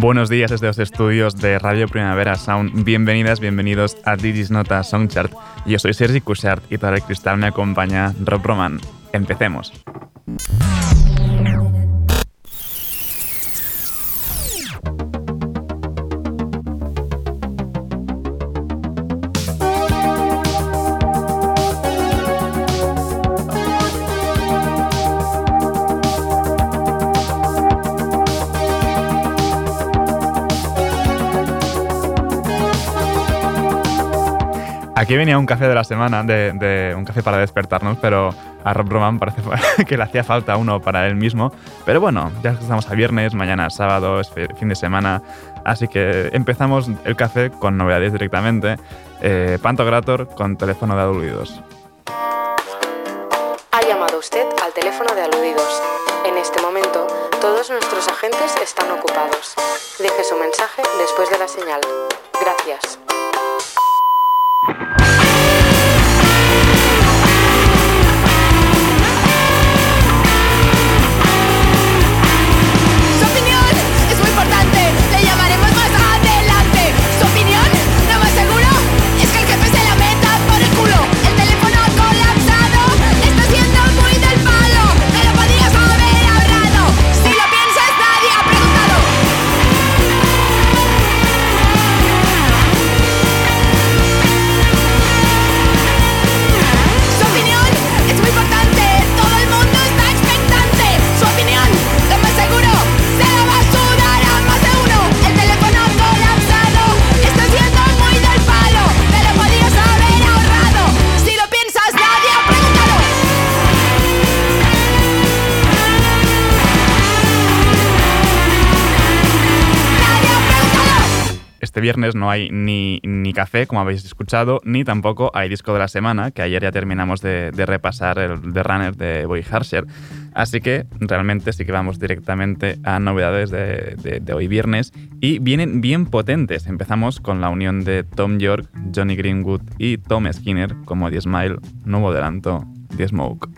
Buenos días desde los estudios de Radio Primavera Sound. Bienvenidas, bienvenidos a Digis Nota Songchart. Yo soy Sergi Cushart y para el cristal me acompaña Rob Roman. Empecemos. Aquí venía un café de la semana, de, un café para despertarnos, pero a Rob Roman parece que le hacía falta uno para él mismo. Pero bueno, ya estamos a viernes, mañana sábado, es fin de semana, así que empezamos el café con novedades directamente. Eh, Pantokrator con teléfono de aludidos. Ha llamado usted al teléfono de aludidos. En este momento, todos nuestros agentes están ocupados. Deje su mensaje después de la señal. Gracias. Este viernes no hay ni, ni, café, como habéis escuchado, ni tampoco hay disco de la semana, que ayer ya terminamos de, repasar el The Runner de Boy Harsher. Así que realmente sí que vamos directamente a novedades de, de, hoy viernes y vienen bien potentes. Empezamos con la unión de Tom York, Johnny Greenwood y Tom Skinner como The Smile, nuevo adelanto, The Smoke.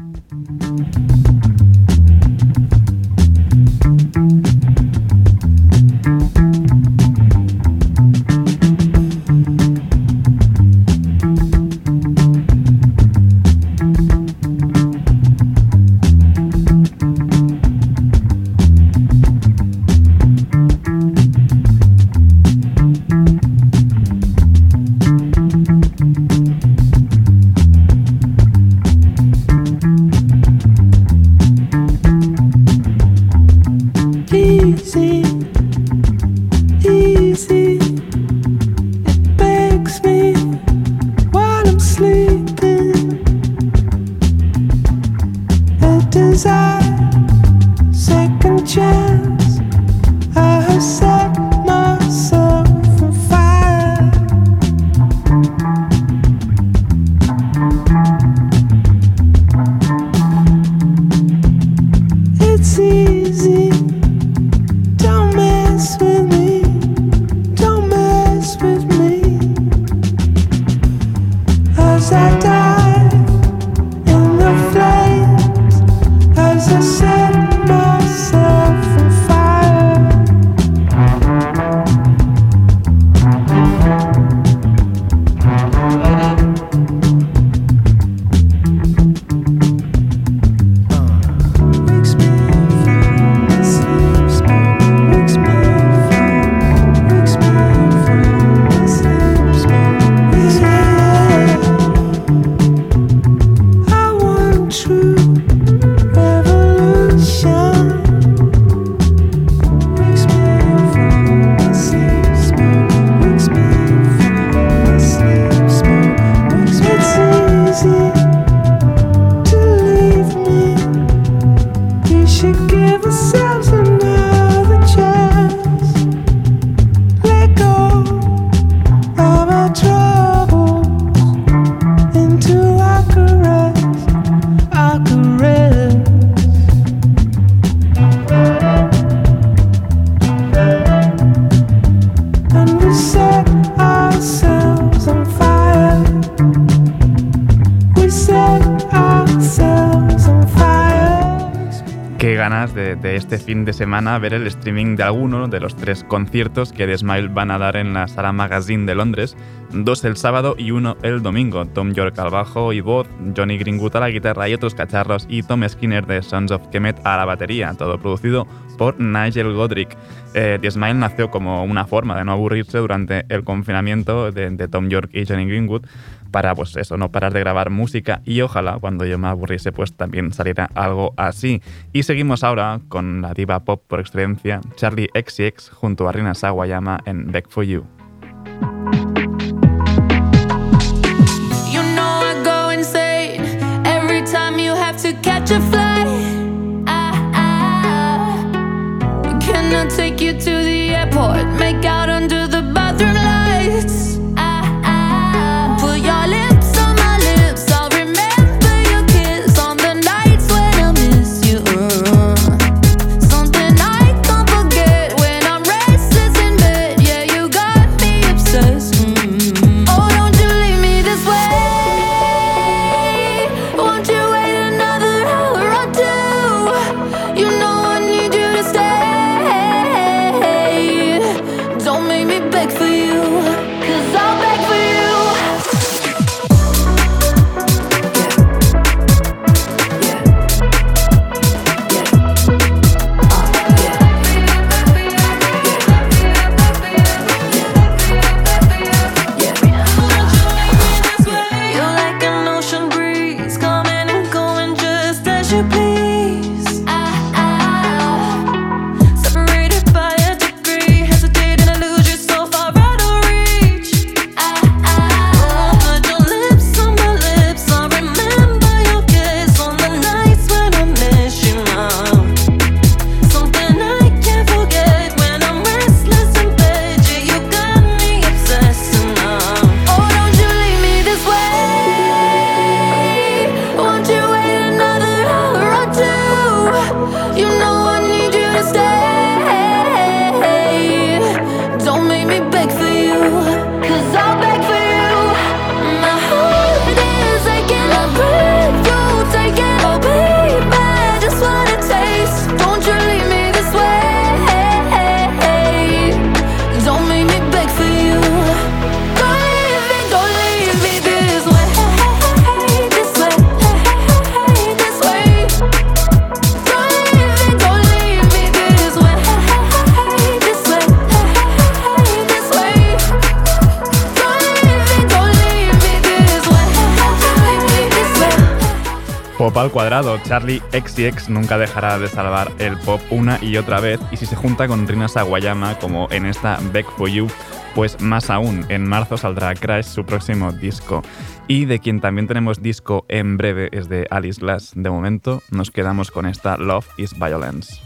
Este fin de semana ver el streaming de alguno de los tres conciertos que The Smile van a dar en la Sala Magazine de Londres, dos el sábado y uno el domingo. Tom York al bajo y voz, Johnny Greenwood a la guitarra y otros cacharros y Tom Skinner de Sons of Kemet a la batería, todo producido por Nigel Godric. Eh, The Smile nació como una forma de no aburrirse durante el confinamiento de, de Tom York y Johnny Greenwood, para pues eso, no parar de grabar música y ojalá cuando yo me aburriese pues también saliera algo así. Y seguimos ahora con la diva pop por excelencia, Charlie XCX junto a Rina Sawayama en Back for. You XCX nunca dejará de salvar el pop una y otra vez y si se junta con Rina Sawayama como en esta Back For You, pues más aún, en marzo saldrá Crash, su próximo disco. Y de quien también tenemos disco en breve es de Alice Glass. De momento nos quedamos con esta Love is Violence.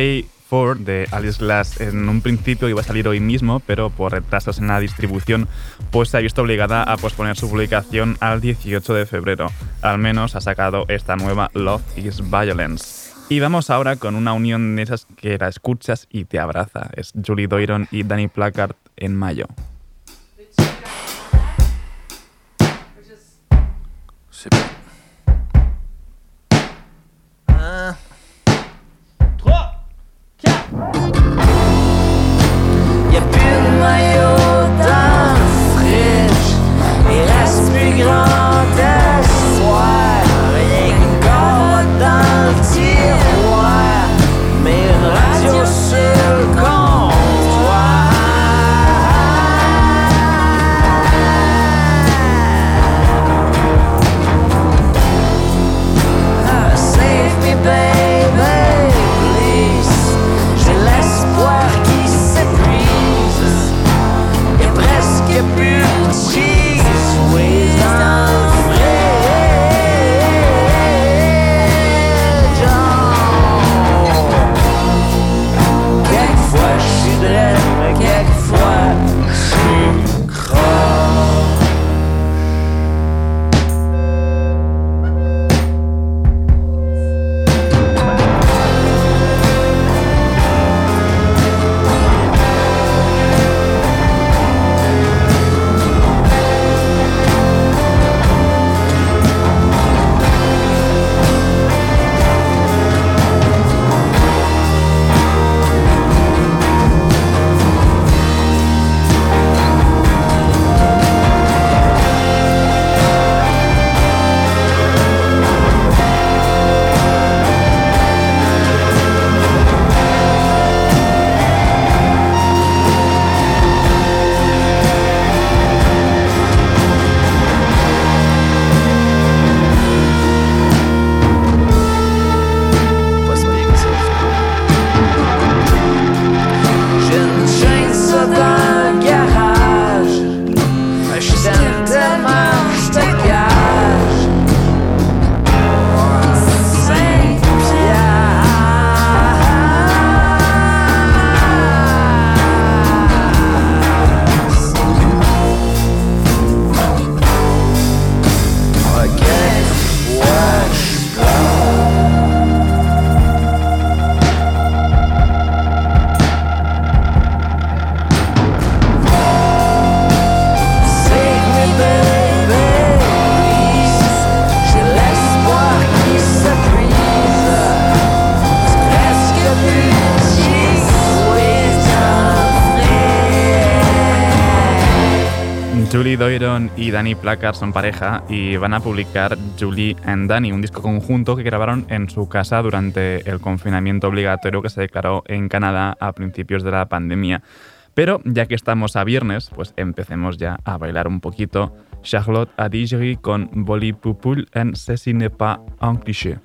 Pray for de Alice Glass en un principio iba a salir hoy mismo, pero por retrasos en la distribución, pues se ha visto obligada a posponer su publicación al 18 de febrero. Al menos ha sacado esta nueva Love is Violence. Y vamos ahora con una unión de esas que la escuchas y te abraza. Es Julie Doiron y Danny Placard en mayo. my own. Y Danny Placard son pareja y van a publicar Julie and Danny, un disco conjunto que grabaron en su casa durante el confinamiento obligatorio que se declaró en Canadá a principios de la pandemia. Pero ya que estamos a viernes, pues empecemos ya a bailar un poquito Charlotte Adigeri con Boli Pupul en Ce n'est pas un cliché.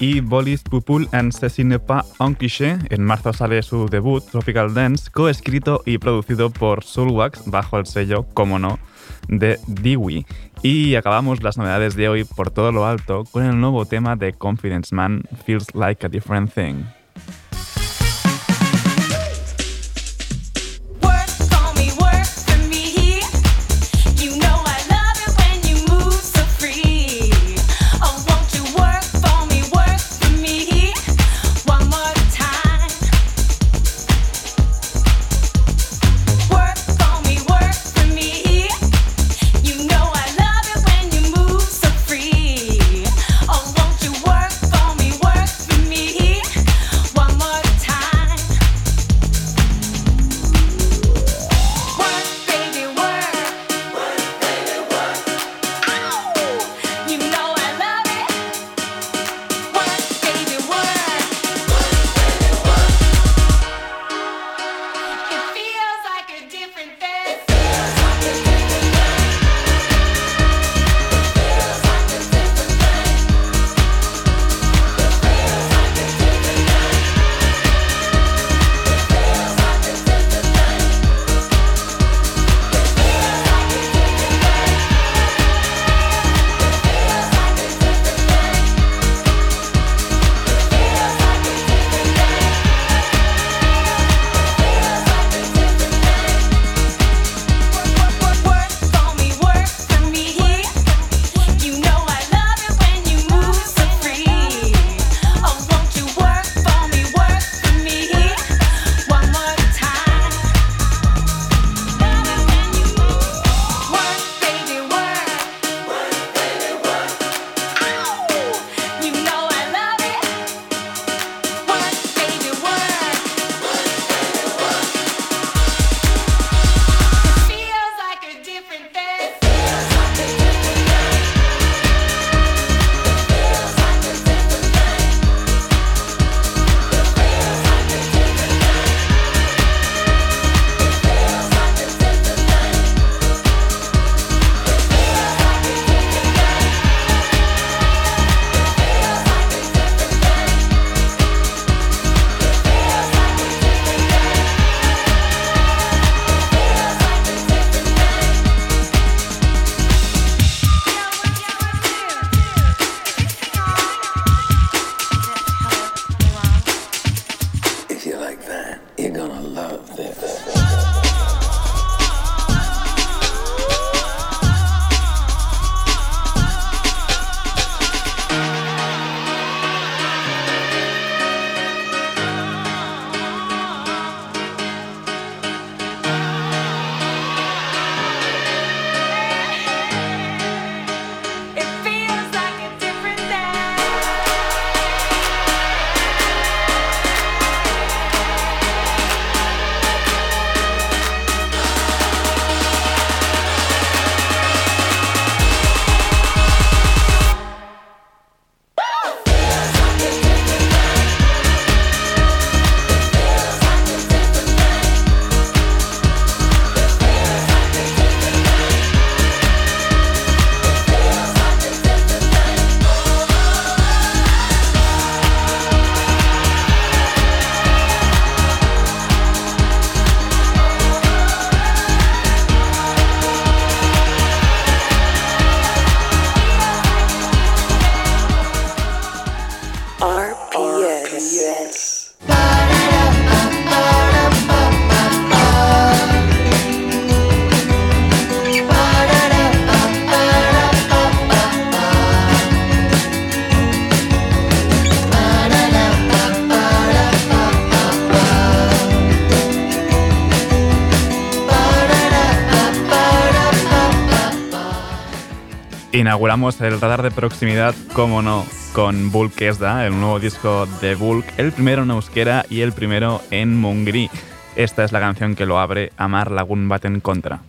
Y Bolis Pupul en Ce pas un cliché. En marzo sale su debut, Tropical Dance, coescrito y producido por Soulwax bajo el sello, como no, de Dewey. Y acabamos las novedades de hoy por todo lo alto con el nuevo tema de Confidence Man, Feels Like a Different Thing. Inauguramos el radar de proximidad, como no, con Bulk Esda, el nuevo disco de Bulk, el primero en euskera y el primero en mungri. Esta es la canción que lo abre, Amar Lagun Baten Contra.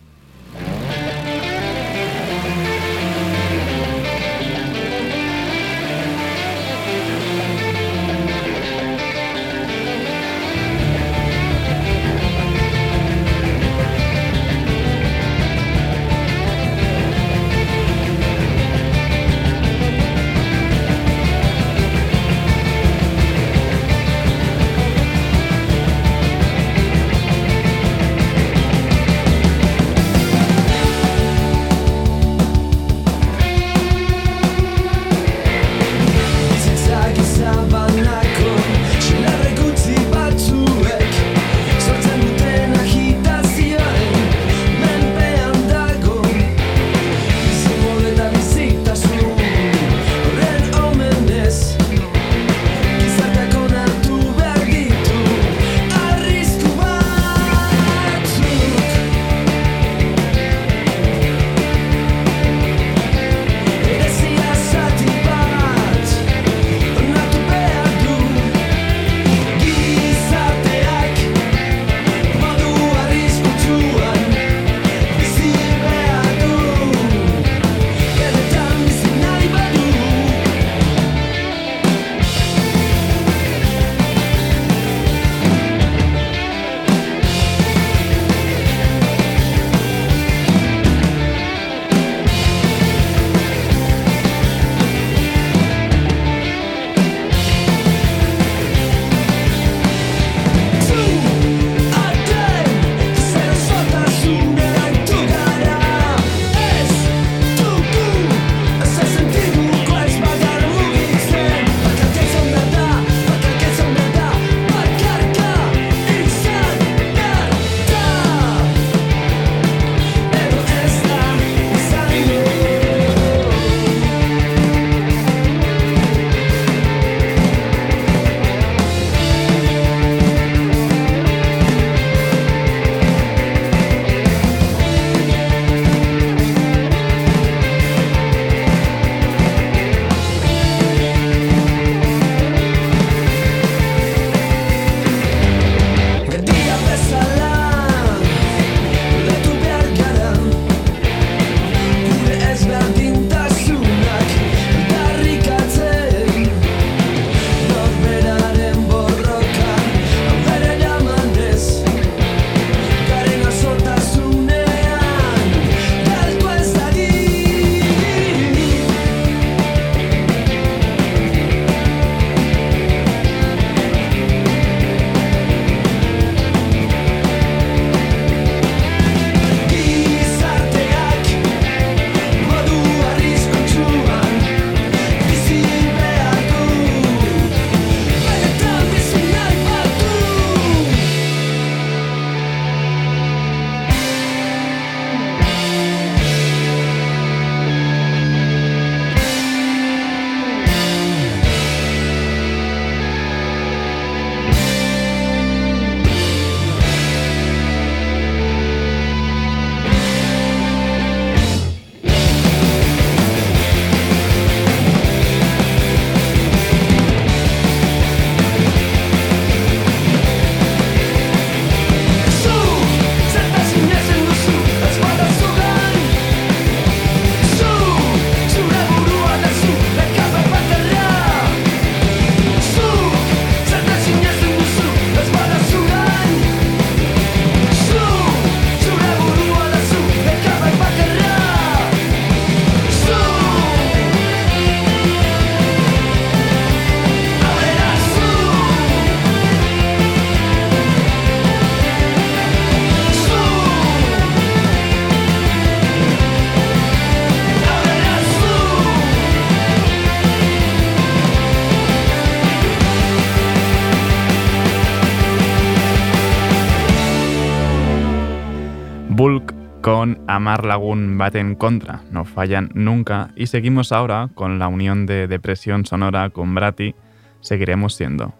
Amar Lagoon bate en contra, no fallan nunca y seguimos ahora con la unión de depresión sonora con Brati, seguiremos siendo.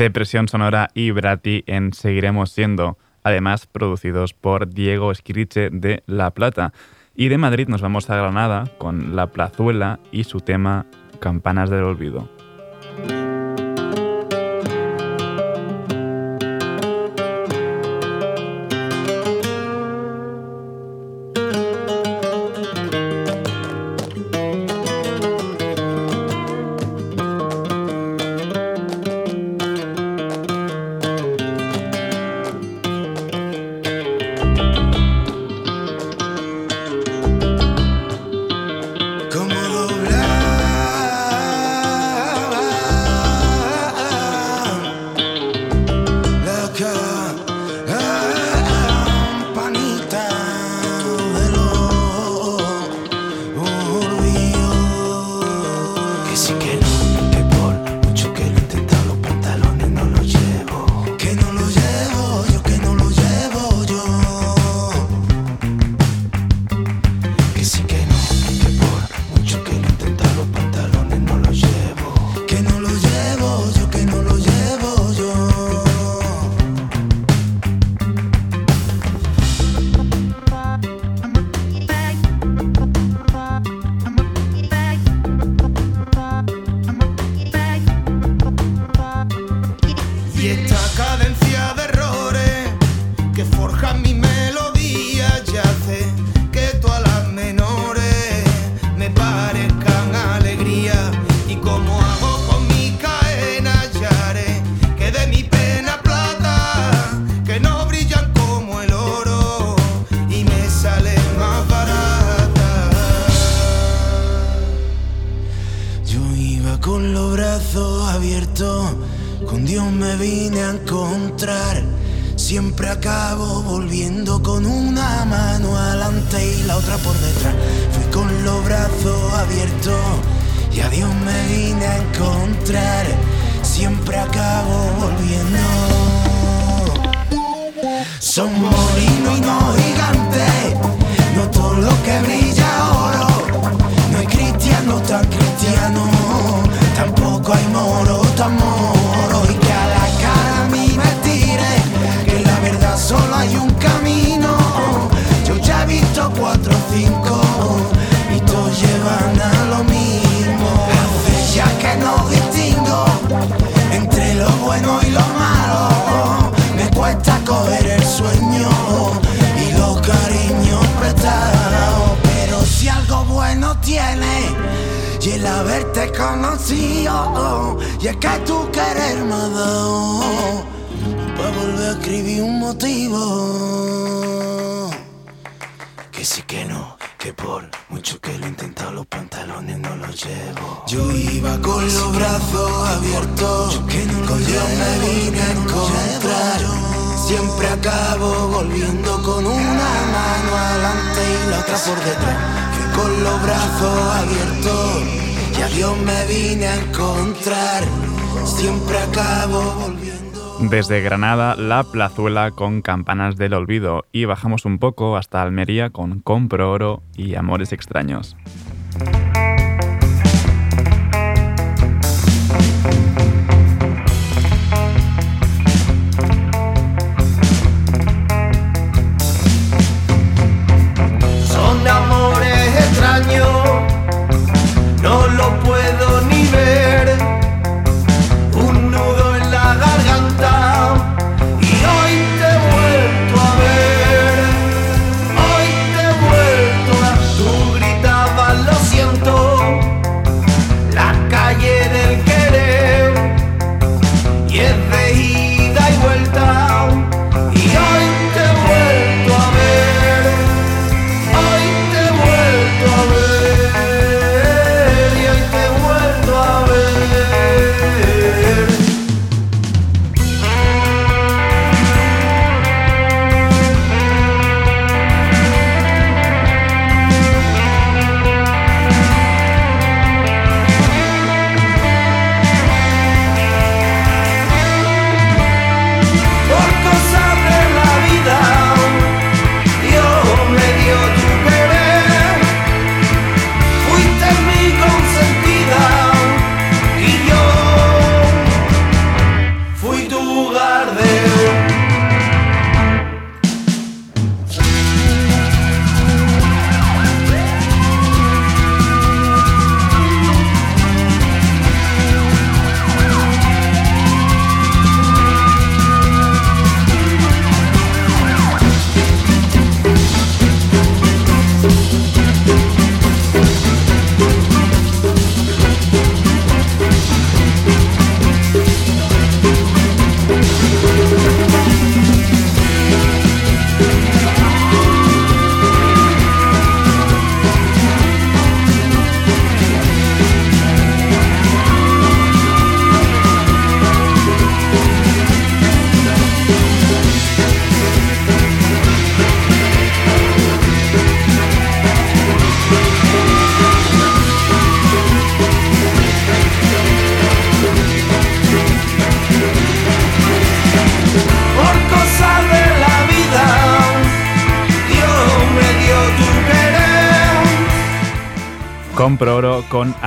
Depresión Sonora y Brati en Seguiremos Siendo, además producidos por Diego Esquiriche de La Plata. Y de Madrid nos vamos a Granada con La Plazuela y su tema Campanas del Olvido. Y es que tu querer me ha dado para volver a escribir un motivo. Que sí que no, que por mucho que lo he intentado, los pantalones no los llevo. Yo iba con los brazos abiertos, que con Dios me vine a encontrar. Siempre acabo volviendo con una mano adelante y la otra por detrás. Que con los brazos abiertos, Desde Granada, La Plazuela con Campanas del Olvido. Y bajamos un poco hasta Almería con Compro Oro y Amores Extraños.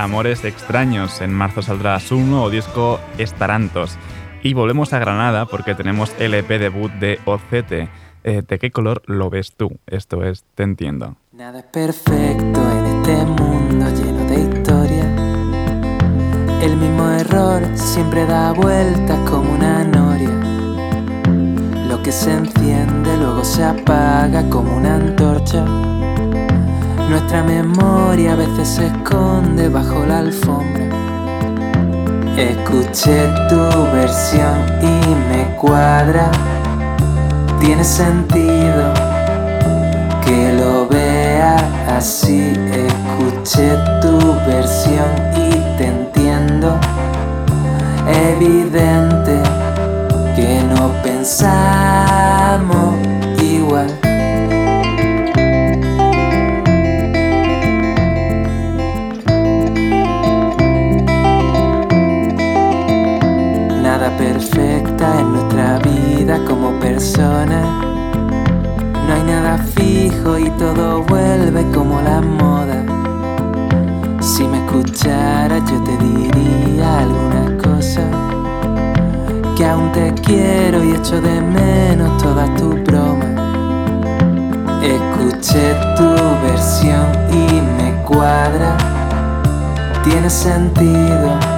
Amores Extraños. En marzo saldrá su nuevo disco Estarantos. Y volvemos a Granada porque tenemos el EP debut de Ocete. Eh, ¿De qué color lo ves tú? Esto es Te Entiendo. Nada es perfecto en este mundo lleno de historia. El mismo error siempre da vueltas como una noria. Lo que se enciende luego se apaga como una antorcha. Nuestra memoria a veces se esconde bajo la alfombra. Escuché tu versión y me cuadra. Tiene sentido que lo vea así. Escuché tu versión y te entiendo. Evidente que no pensamos perfecta en nuestra vida como persona. No hay nada fijo y todo vuelve como la moda. Si me escucharas yo te diría algunas cosas. Que aún te quiero y echo de menos todas tus bromas. Escuché tu versión y me cuadra. Tiene sentido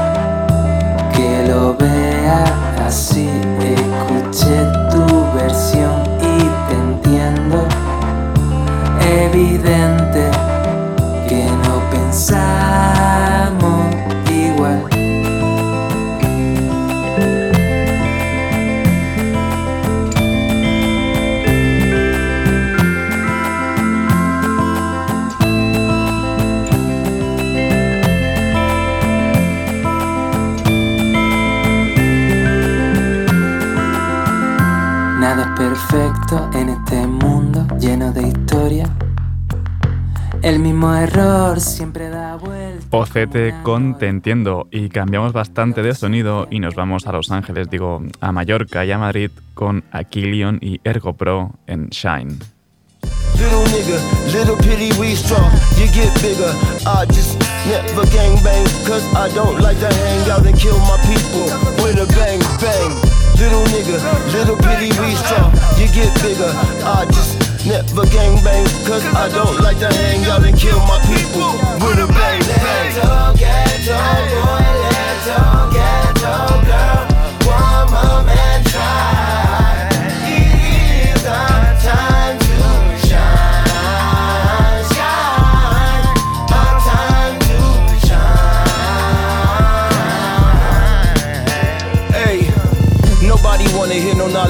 así. Escuché tu versión y te entiendo. Evidente perfecto en este mundo lleno de historia. El mismo error siempre da vuelta. Ocete con Te Entiendo y cambiamos bastante de sonido y nos vamos a Los Ángeles, digo, a Mallorca y a Madrid con Aquilion y Ergo Pro en Shine. Little nigga, little pity we strong, you get bigger. I just never gang bang, cause I don't like to hang out and kill my people with a bang bang. Little nigga, little pity we strong, you get bigger. I just never gang bang, cause I don't like to hang out and kill my people with a bang bang. Ghetto, ghetto boy, ghetto, ghetto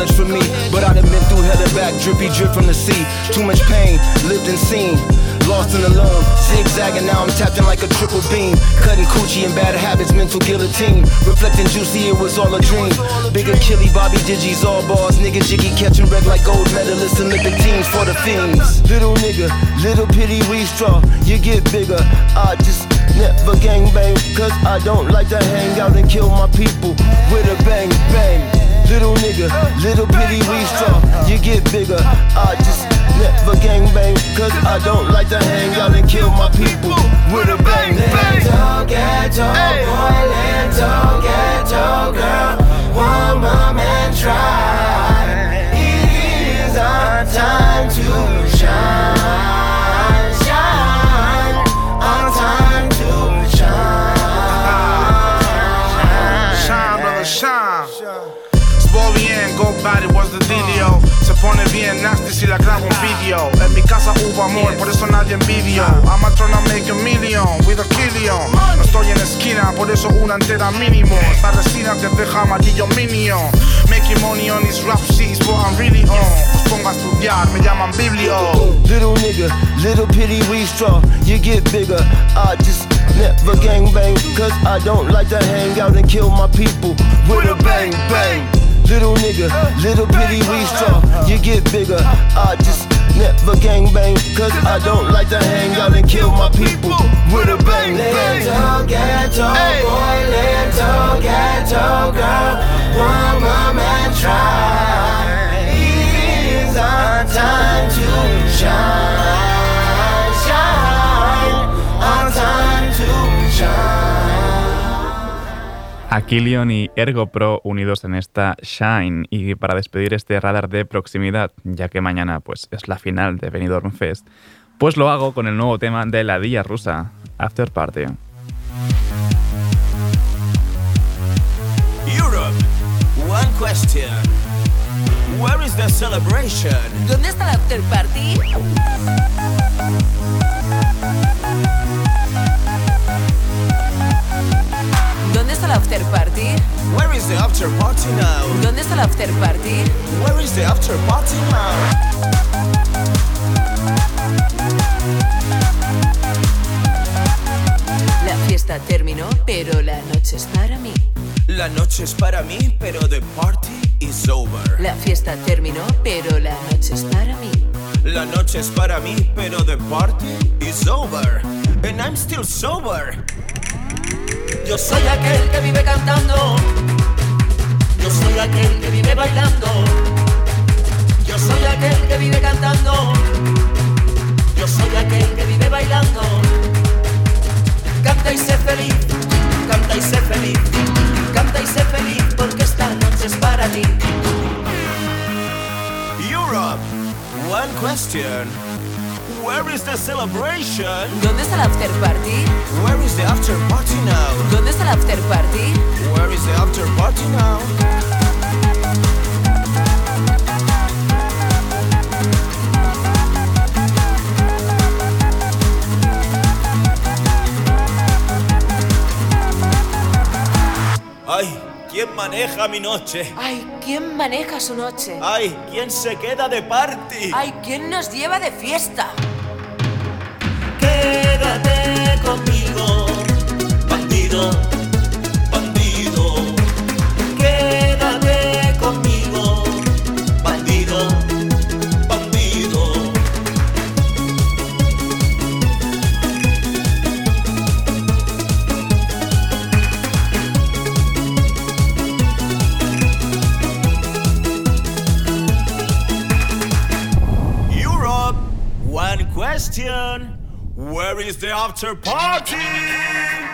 knowledge from me, but I done been through hell and back, drippy drip from the sea. Too much pain, lived and seen. Lost and alone, zigzagging now I'm tapped in like a triple beam. Cutting coochie and bad habits, mental guillotine. Reflecting juicy, it was all a dream. Big Achille, Bobby Digis, all balls. Nigga jiggy catching red like gold medalists, Olympic teams for the fiends. Little nigga, little pity we straw. You get bigger, I just never gang bang. Cause I don't like to hang out and kill my people with a bang bang. Little nigga, little pity we strong. You get bigger. I just never gang bang. Cause I don't like to hang out and kill my people with a bang bang. Ghetto, ghetto, boy, ghetto, ghetto girl. One more man try. It is our time to pone bien nasty si la grabo un video. En mi casa hubo amor, por eso nadie envidio. I'm a trying to make a million with a killion. No estoy en esquina, por eso una entera mínimo. Esta resina te deja amarillo minion. Making money on these rap sheets, what I'm really on. Os pongo a estudiar, me llaman biblio. Little nigga, little pity we straw. You get bigger. I just never gang bang. Cause I don't like to hang out and kill my people with a bang bang. Little nigga, little pity we straw. You get bigger. I just never gang bang. Cause I don't like to hang out and kill my people with a bang bang. Little ghetto boy, little ghetto girl. One more man try. It is our time to shine, Aquilion y Ergo Pro unidos en esta Shine y para despedir este radar de proximidad, ya que mañana pues es la final de Benidorm Fest, pues lo hago con el nuevo tema de la Dilla Rusa, After Party. Europe, one question. Where is the celebration? ¿Dónde está la after party? After party? Where is the after party now? ¿Dónde está la after party? Where is the after party now? La fiesta terminó, pero la noche es para mí. La noche es para mí, pero the party is over. La fiesta terminó, pero la noche es para mí. La noche es para mí, pero the party is over. And I'm still sober. Yo soy aquel que vive cantando. Yo soy aquel que vive bailando. Yo soy aquel que vive cantando. Yo soy aquel que vive bailando. Canta y sé feliz, canta y sé feliz, canta y sé feliz porque esta noche es para ti. Europe, one question. Where is the celebration? ¿Dónde está la after party? Where is the after party now? ¿Dónde está la after party? Where is the after party now? Ay, ¿quién maneja mi noche? Ay, ¿quién maneja su noche? Ay, ¿quién se queda de party? Ay, ¿quién nos lleva de fiesta? Quédate conmigo, bandido, is the after party.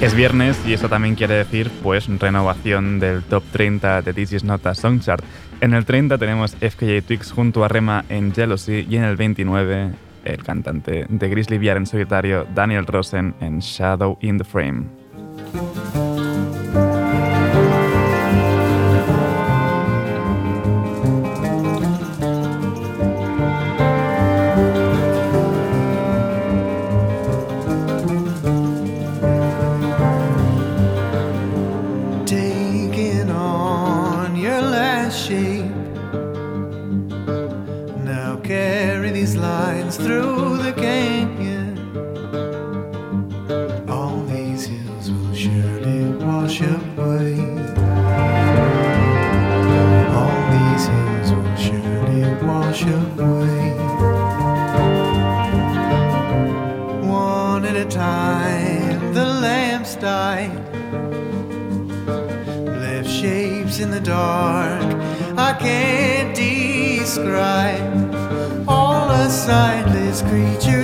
Es viernes y eso también quiere decir, pues, renovación del top 30 de This Is Not a Song Chart. En el 30 tenemos FKJ Twix junto a Rema en Jealousy y en el 29 el cantante de Grizzly Bear en solitario Daniel Rosen en Shadow in the Frame. creature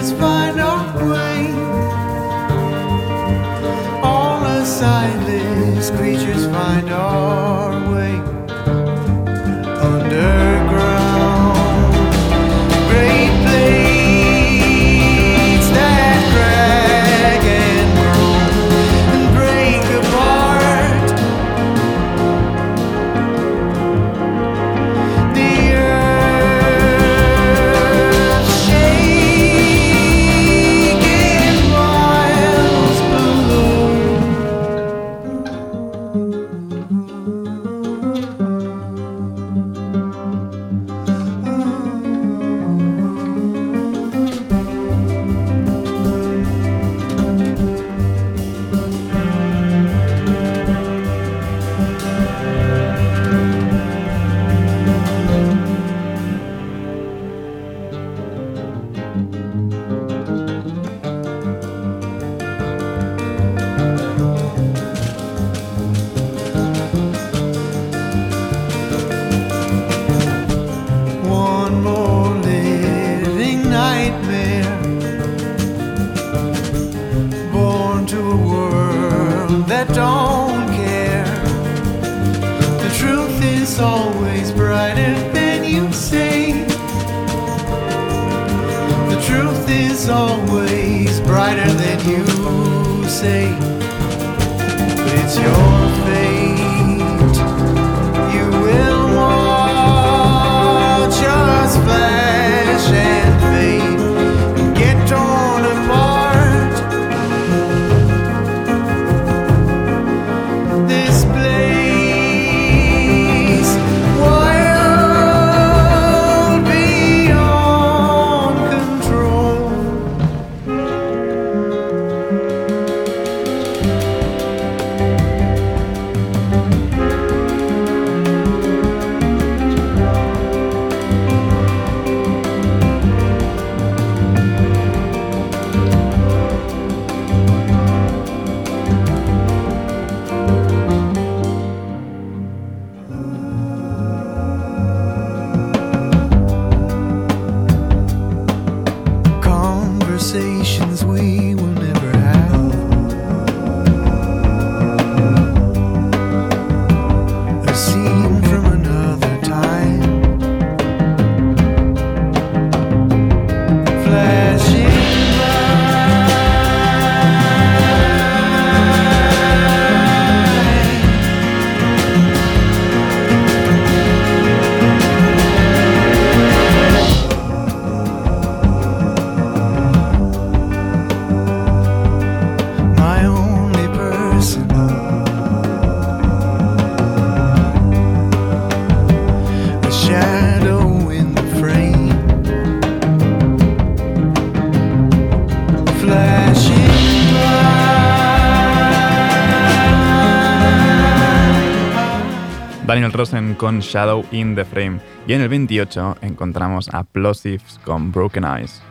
Rosen con Shadow in the Frame. Y en el 28 encontramos a Plosives con Broken Eyes.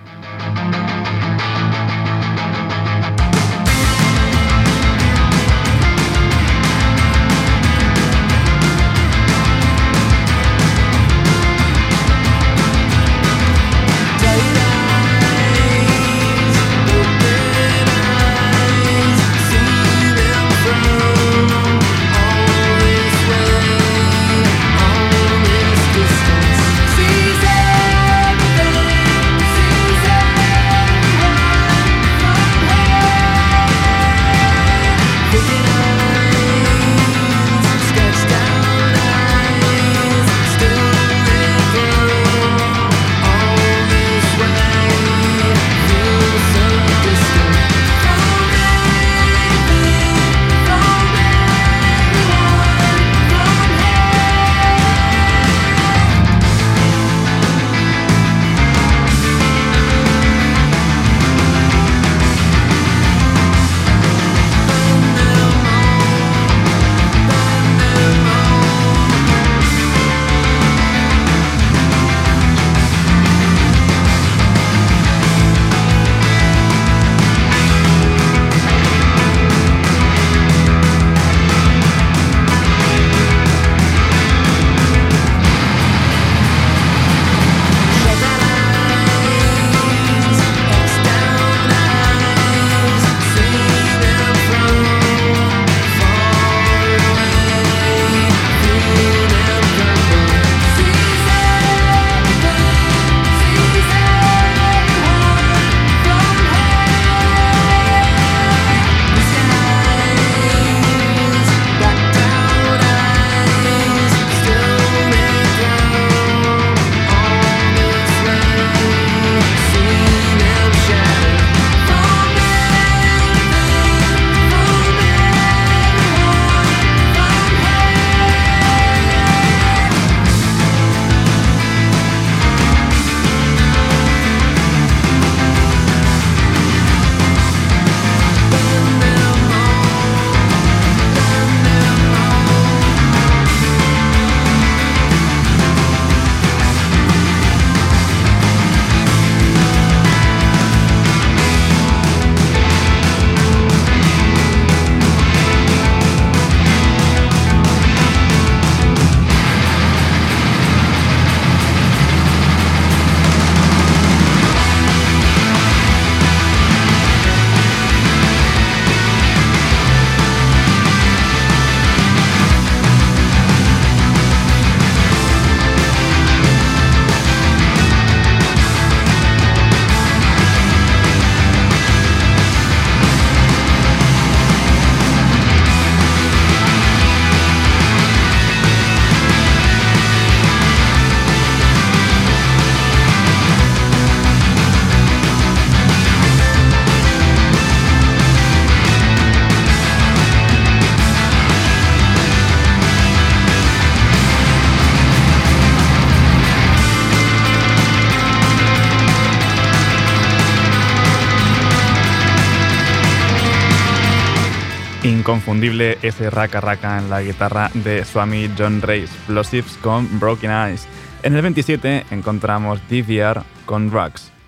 Inconfundible ese raca raca en la guitarra de Swami John Race, Plosives con Broken Eyes. En el 27 encontramos DVR con Drugs.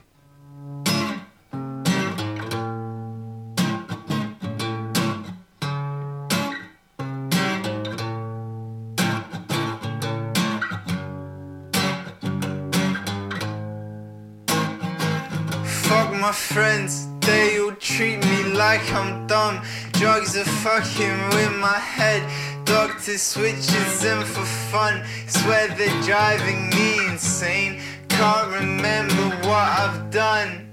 Drugs are fucking with my head. Doctor switches them for fun. Swear they're driving me insane. Can't remember what I've done.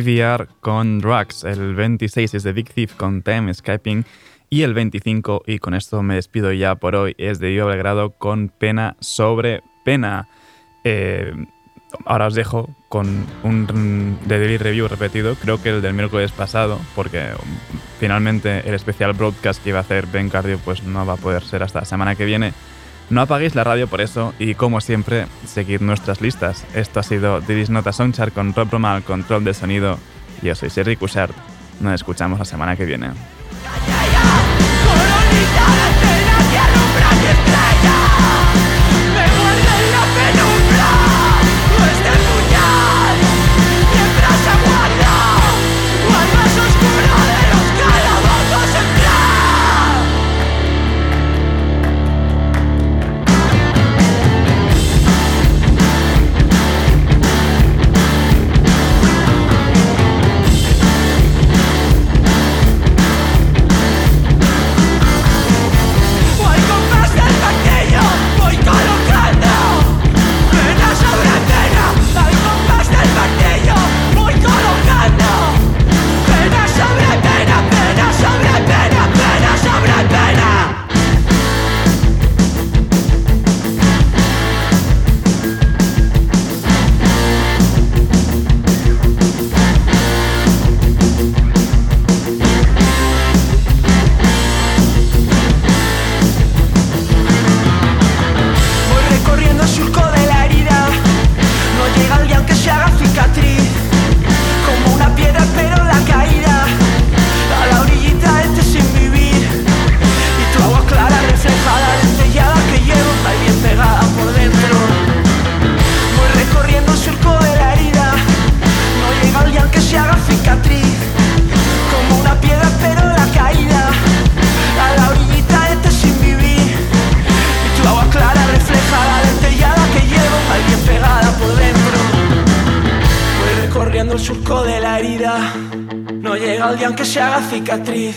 DVR con Drugs. El 26 es de Big Thief con Time Escaping. Y el 25, y con esto me despido ya por hoy, es de Viva Belgrado con Pena sobre Pena. Eh, ahora os dejo con un de Daily Review repetido, creo que el del miércoles pasado, porque finalmente el especial broadcast que iba a hacer Ben Cardio pues no va a poder ser hasta la semana que viene. No apaguéis la radio por eso y como siempre, seguid nuestras listas. Esto ha sido Diris Nota Soundchart con Rob Roma control de sonido. Yo soy Sergi Cushart. Nos escuchamos la semana que viene. Cicatriz